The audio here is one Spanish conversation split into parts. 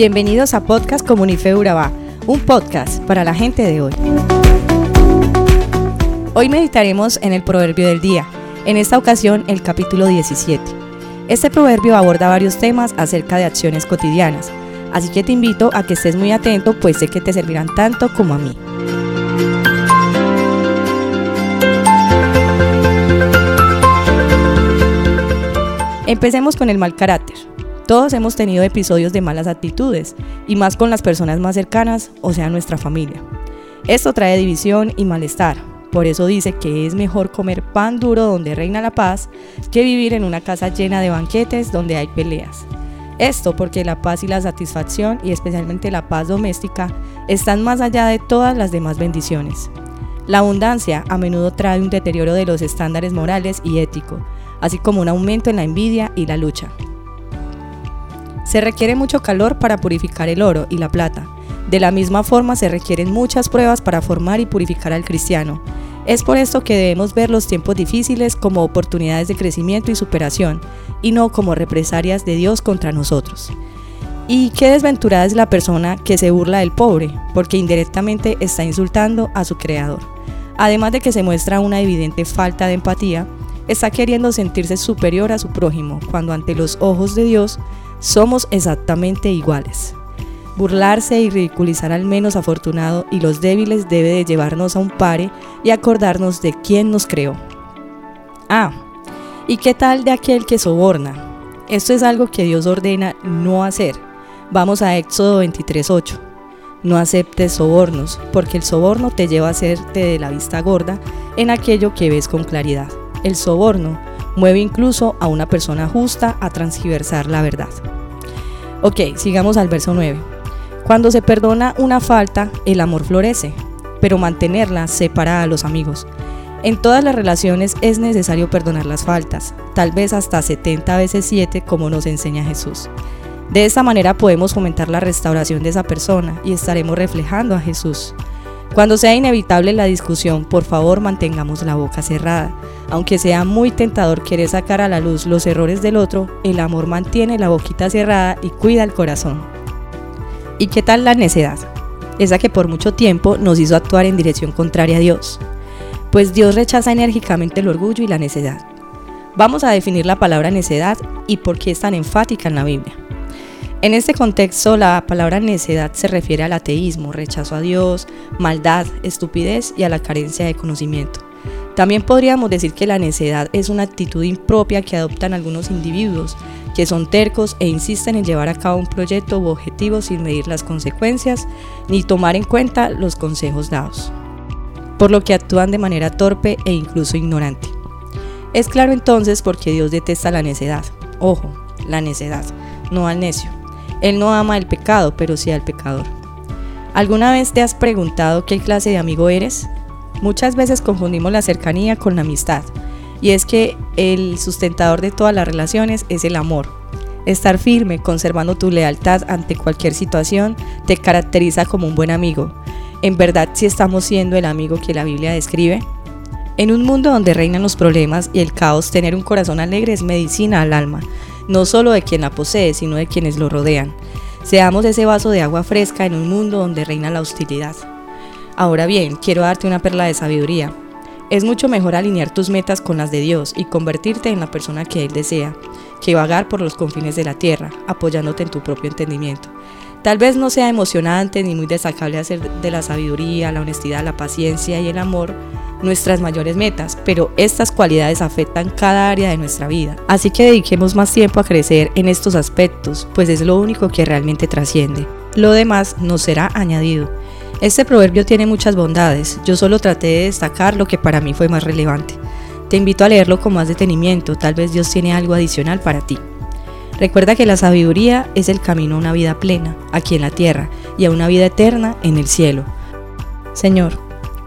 Bienvenidos a Podcast Comunife Urabá, un podcast para la gente de hoy. Hoy meditaremos en el proverbio del día, en esta ocasión el capítulo 17. Este proverbio aborda varios temas acerca de acciones cotidianas, así que te invito a que estés muy atento pues sé que te servirán tanto como a mí. Empecemos con el mal carácter. Todos hemos tenido episodios de malas actitudes, y más con las personas más cercanas, o sea, nuestra familia. Esto trae división y malestar. Por eso dice que es mejor comer pan duro donde reina la paz que vivir en una casa llena de banquetes donde hay peleas. Esto porque la paz y la satisfacción, y especialmente la paz doméstica, están más allá de todas las demás bendiciones. La abundancia a menudo trae un deterioro de los estándares morales y éticos, así como un aumento en la envidia y la lucha. Se requiere mucho calor para purificar el oro y la plata. De la misma forma se requieren muchas pruebas para formar y purificar al cristiano. Es por esto que debemos ver los tiempos difíciles como oportunidades de crecimiento y superación, y no como represalias de Dios contra nosotros. Y qué desventurada es la persona que se burla del pobre, porque indirectamente está insultando a su creador. Además de que se muestra una evidente falta de empatía, está queriendo sentirse superior a su prójimo, cuando ante los ojos de Dios somos exactamente iguales. Burlarse y ridiculizar al menos afortunado y los débiles debe de llevarnos a un pare y acordarnos de quién nos creó. Ah, ¿y qué tal de aquel que soborna? Esto es algo que Dios ordena no hacer. Vamos a Éxodo 23:8. No aceptes sobornos, porque el soborno te lleva a hacerte de la vista gorda en aquello que ves con claridad. El soborno mueve incluso a una persona justa a transgiversar la verdad. Ok, sigamos al verso 9. Cuando se perdona una falta, el amor florece, pero mantenerla separa a los amigos. En todas las relaciones es necesario perdonar las faltas, tal vez hasta 70 veces 7 como nos enseña Jesús. De esta manera podemos fomentar la restauración de esa persona y estaremos reflejando a Jesús. Cuando sea inevitable la discusión, por favor mantengamos la boca cerrada. Aunque sea muy tentador querer sacar a la luz los errores del otro, el amor mantiene la boquita cerrada y cuida el corazón. ¿Y qué tal la necedad? Esa que por mucho tiempo nos hizo actuar en dirección contraria a Dios. Pues Dios rechaza enérgicamente el orgullo y la necedad. Vamos a definir la palabra necedad y por qué es tan enfática en la Biblia. En este contexto, la palabra necedad se refiere al ateísmo, rechazo a Dios, maldad, estupidez y a la carencia de conocimiento. También podríamos decir que la necedad es una actitud impropia que adoptan algunos individuos que son tercos e insisten en llevar a cabo un proyecto u objetivo sin medir las consecuencias ni tomar en cuenta los consejos dados, por lo que actúan de manera torpe e incluso ignorante. Es claro entonces por qué Dios detesta la necedad. Ojo, la necedad, no al necio. Él no ama el pecado, pero sí al pecador. ¿Alguna vez te has preguntado qué clase de amigo eres? Muchas veces confundimos la cercanía con la amistad, y es que el sustentador de todas las relaciones es el amor. Estar firme, conservando tu lealtad ante cualquier situación, te caracteriza como un buen amigo. ¿En verdad si estamos siendo el amigo que la Biblia describe? En un mundo donde reinan los problemas y el caos, tener un corazón alegre es medicina al alma no solo de quien la posee, sino de quienes lo rodean. Seamos ese vaso de agua fresca en un mundo donde reina la hostilidad. Ahora bien, quiero darte una perla de sabiduría. Es mucho mejor alinear tus metas con las de Dios y convertirte en la persona que Él desea, que vagar por los confines de la tierra, apoyándote en tu propio entendimiento. Tal vez no sea emocionante ni muy destacable hacer de la sabiduría, la honestidad, la paciencia y el amor nuestras mayores metas, pero estas cualidades afectan cada área de nuestra vida. Así que dediquemos más tiempo a crecer en estos aspectos, pues es lo único que realmente trasciende. Lo demás nos será añadido. Este proverbio tiene muchas bondades, yo solo traté de destacar lo que para mí fue más relevante. Te invito a leerlo con más detenimiento, tal vez Dios tiene algo adicional para ti. Recuerda que la sabiduría es el camino a una vida plena, aquí en la tierra, y a una vida eterna en el cielo. Señor,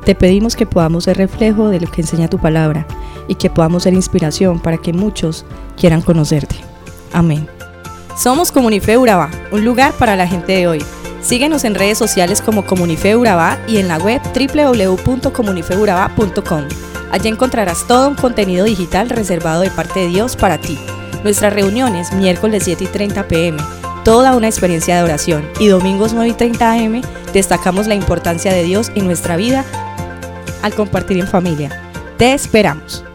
te pedimos que podamos ser reflejo de lo que enseña tu palabra y que podamos ser inspiración para que muchos quieran conocerte. Amén. Somos Comunife Urabá, un lugar para la gente de hoy. Síguenos en redes sociales como Comunife Urabá y en la web www.comunifeurabá.com. Allí encontrarás todo un contenido digital reservado de parte de Dios para ti. Nuestras reuniones miércoles 7 y 30 pm toda una experiencia de oración y domingos 9 y 30 am destacamos la importancia de Dios en nuestra vida al compartir en familia. Te esperamos.